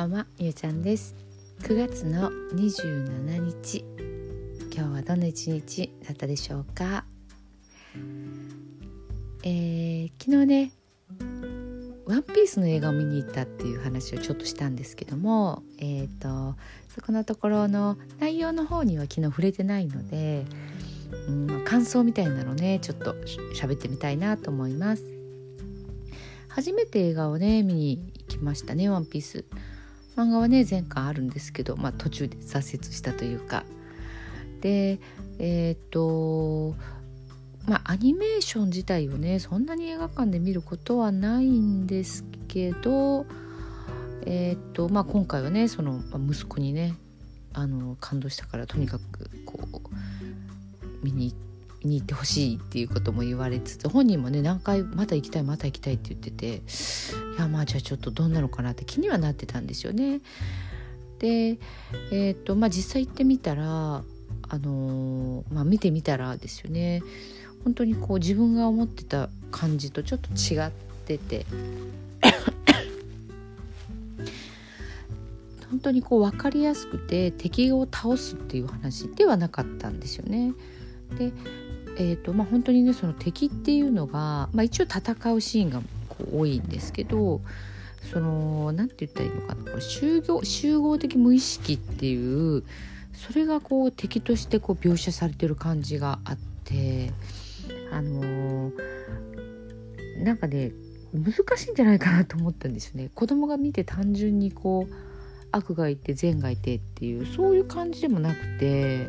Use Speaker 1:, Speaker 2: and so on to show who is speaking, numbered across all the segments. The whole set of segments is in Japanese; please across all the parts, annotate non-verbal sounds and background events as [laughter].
Speaker 1: ばんは、ゆうちゃんです。9月の27日今日はどんな一日だったでしょうか？えー、昨日ねワンピースの映画を見に行ったっていう話をちょっとしたんですけどもえっ、ー、とそこのところの内容の方には昨日触れてないので、うん、感想みたいなのねちょっと喋ってみたいなと思います。初めて映画をね見に行きましたね「ワンピース。漫画はね前回あるんですけど、まあ、途中で挫折したというかでえっ、とまあアニメーション自体をねそんなに映画館で見ることはないんですけどえっ、とまあ今回はねその息子にねあの感動したからとにかくこう見に行って。に行ってほしいっていうことも言われつつ本人もね何回また行きたいまた行きたいって言ってていやまあじゃあちょっとどんなのかなって気にはなってたんですよね。でえっ、とまあ実際行ってみたらあの、まあ見てみたらですよね本当にこう自分が思ってた感じとちょっと違ってて [coughs] 本当にこう分かりやすくて敵を倒すっていう話ではなかったんですよね。でえーとまあ、本当にねその敵っていうのが、まあ、一応戦うシーンがこう多いんですけどその何て言ったらいいのかなこれ集合集合的無意識っていうそれがこう敵としてこう描写されてる感じがあってあのー、なんかね難しいんじゃないかなと思ったんですよね。子供が見て単純にこう悪がいて善がいてっていうそういう感じでもなくて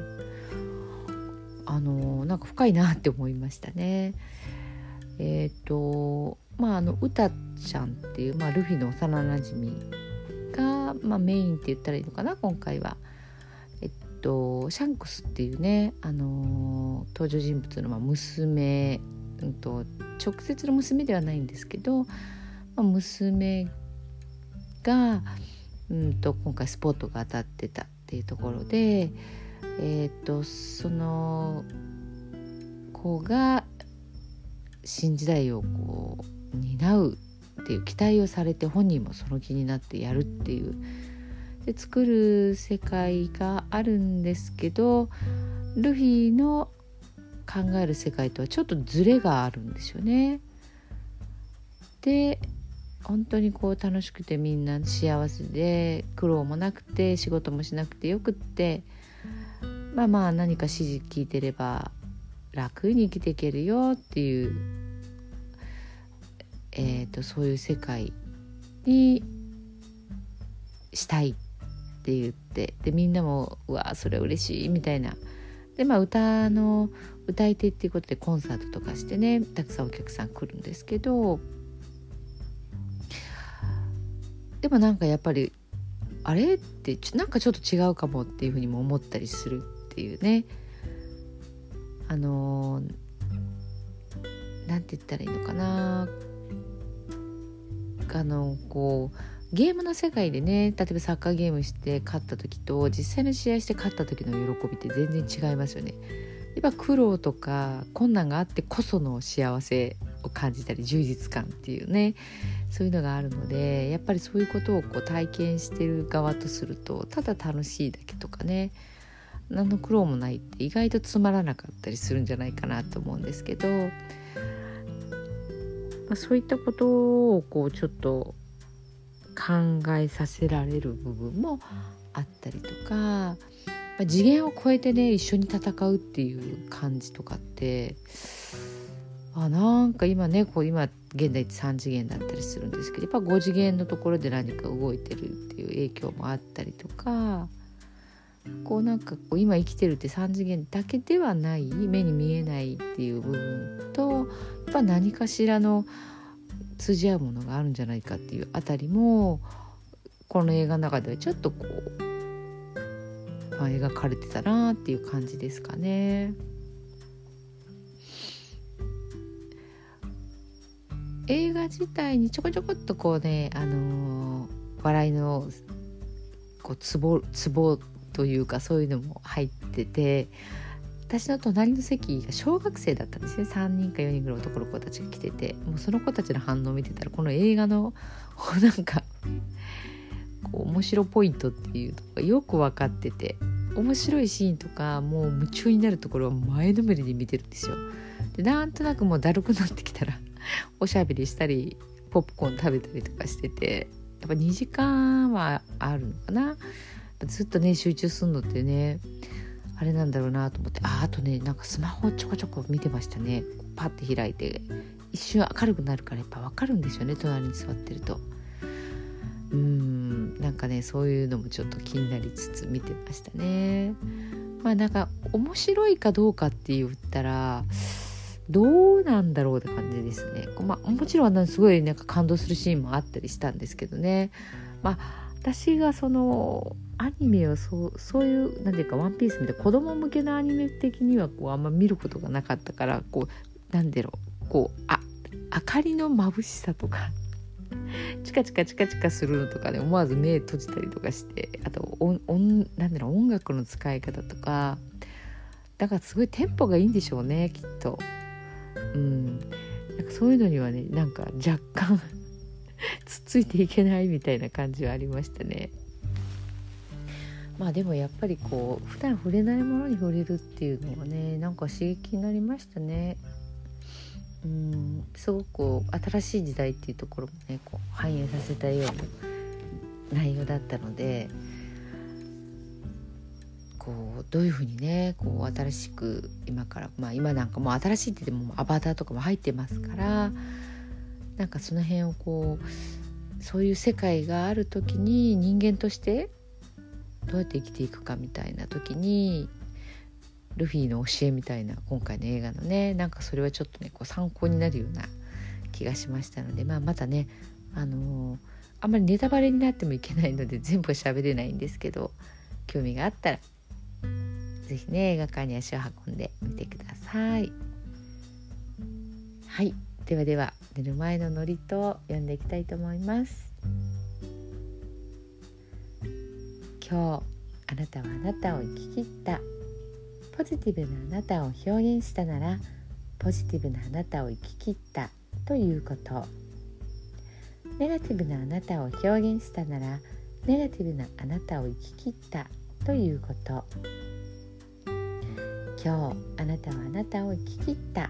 Speaker 1: あのなんか深いなって思いましたね。えっ、ー、とまああの歌ちゃんっていう、まあ、ルフィの幼なじみが、まあ、メインって言ったらいいのかな今回は。えっとシャンクスっていうね、あの登場人物のまあ娘、うんと、直接の娘ではないんですけど、まあ、娘が、うんと、今回スポットが当たってたっていうところで。えっ、ー、とその子が新時代をこう担うっていう期待をされて本人もその気になってやるっていうで作る世界があるんですけどルフィの考える世界とはちょっとズレがあるんですよね。で本当にこう楽しくてみんな幸せで苦労もなくて仕事もしなくてよくってまあまあ何か指示聞いてれば楽に生きていけるよっていう、えーと、そういう世界にしたいって言ってでみんなも「うわそれ嬉しい」みたいな。でまあ歌の歌い手っていうことでコンサートとかしてねたくさんお客さん来るんですけどでもなんかやっぱりあれってなんかちょっと違うかもっていうふうにも思ったりするっていうね。あの何て言ったらいいのかな。あのこうゲームの世界でね例えばサッカーゲームして勝った時と実際の試合して勝った時の喜びって全然違いますよね。やっぱ苦労とか困難があってこその幸せを感じたり充実感っていうねそういうのがあるのでやっぱりそういうことをこう体験してる側とするとただ楽しいだけとかね。何の苦労もないって意外とつまらなかったりするんじゃないかなと思うんですけど、まあ、そういったことをこうちょっと考えさせられる部分もあったりとか、まあ、次元を超えてね一緒に戦うっていう感じとかってあなんか今ねこう今現代って3次元だったりするんですけどやっぱ5次元のところで何か動いてるっていう影響もあったりとかこうなんかこう今生きてるって3次元だけではない目に見えないっていう部分とやっぱ何かしらの通じ合うものがあるんじゃないかっていうあたりもこの映画の中ではちょっとこう、まあ、描かれてたなっていう感じですかね。映画自体にちょこちょこっとこうね、あのー、笑いのこうツボツボというかそういうのも入ってて私の隣の席が小学生だったんですね3人か4人ぐらいの男の子たちが来ててもうその子たちの反応を見てたらこの映画の [laughs] なんかこう面白ポイントっていうのがよく分かってて面白いシーンとかもう夢中になるところは前のめりに見てるんですよ。でなんとなくもうだるくなってきたら [laughs] おしゃべりしたりポップコーン食べたりとかしててやっぱ2時間はあるのかなずっとね集中するのってねあれなんだろうなと思ってああとねなんかスマホちょこちょこ見てましたねパッて開いて一瞬明るくなるからやっぱ分かるんですよね隣に座ってるとうんなんかねそういうのもちょっと気になりつつ見てましたねまあなんか面白いかどうかって言ったらどうなんだろうって感じですね。まあ、もちろんすごいなんか感動するシーンもあったりしたんですけどね。まあ私がそのアニメをそうそういう何ていうか「ワンピースみたいな子供向けのアニメ的にはこうあんま見ることがなかったからこうなんだろうこうあ明かりの眩しさとかチカチカチカチカするのとかね思わず目閉じたりとかしてあと音なんだろう音楽の使い方とかだからすごいテンポがいいんでしょうねきっと。うんなんかそういうのにはねなんか若干つっついていけないみたいな感じはありましたね。まあでもやっぱりこう普段触れないものに触れるっていうのはねなんか刺激になりましたね。うんすごく新しい時代っていうところもねこう反映させたような内容だったのでこうどういうふうにねこう新しく今からまあ今なんかもう新しいって言ってもアバターとかも入ってますからなんかその辺をこうそういう世界がある時に人間としてどうやって生きていくかみたいな時にルフィの教えみたいな今回の映画のねなんかそれはちょっとねこう参考になるような気がしましたので、まあ、またねあのー、あんまりネタバレになってもいけないので全部喋れないんですけど興味があったら是非ね映画館に足を運んでみてください。はいではでは寝る前のノリと読んでいきたいと思います。今日あなたはあなたを生き切った。ポジティブなあなたを表現したならポジティブなあなたを生き切ったということ。ネガティブなあなたを表現したならネガティブなあなたを生き切ったということ。今日あなたはあなたを生き切った。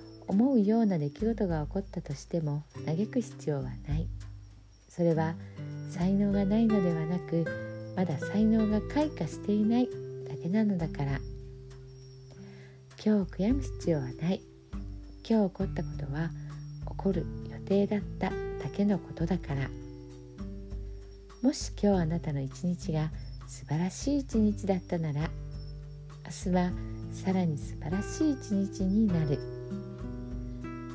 Speaker 1: 思うような出来事が起こったとしても嘆く必要はない。それは才能がないのではなくまだ才能が開花していないだけなのだから。今日悔やむ必要はない。今日起こったことは起こる予定だっただけのことだから。もし今日あなたの一日が素晴らしい一日だったなら明日はさらに素晴らしい一日になる。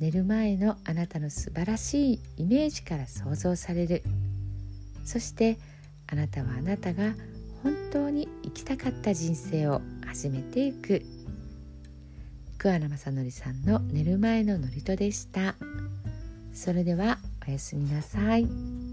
Speaker 1: 寝る前のあなたの素晴らしいイメージから想像される。そしてあなたはあなたが本当に生きたかった人生を始めていく。桑名正則さんの寝る前の祝詞でした。それではおやすみなさい。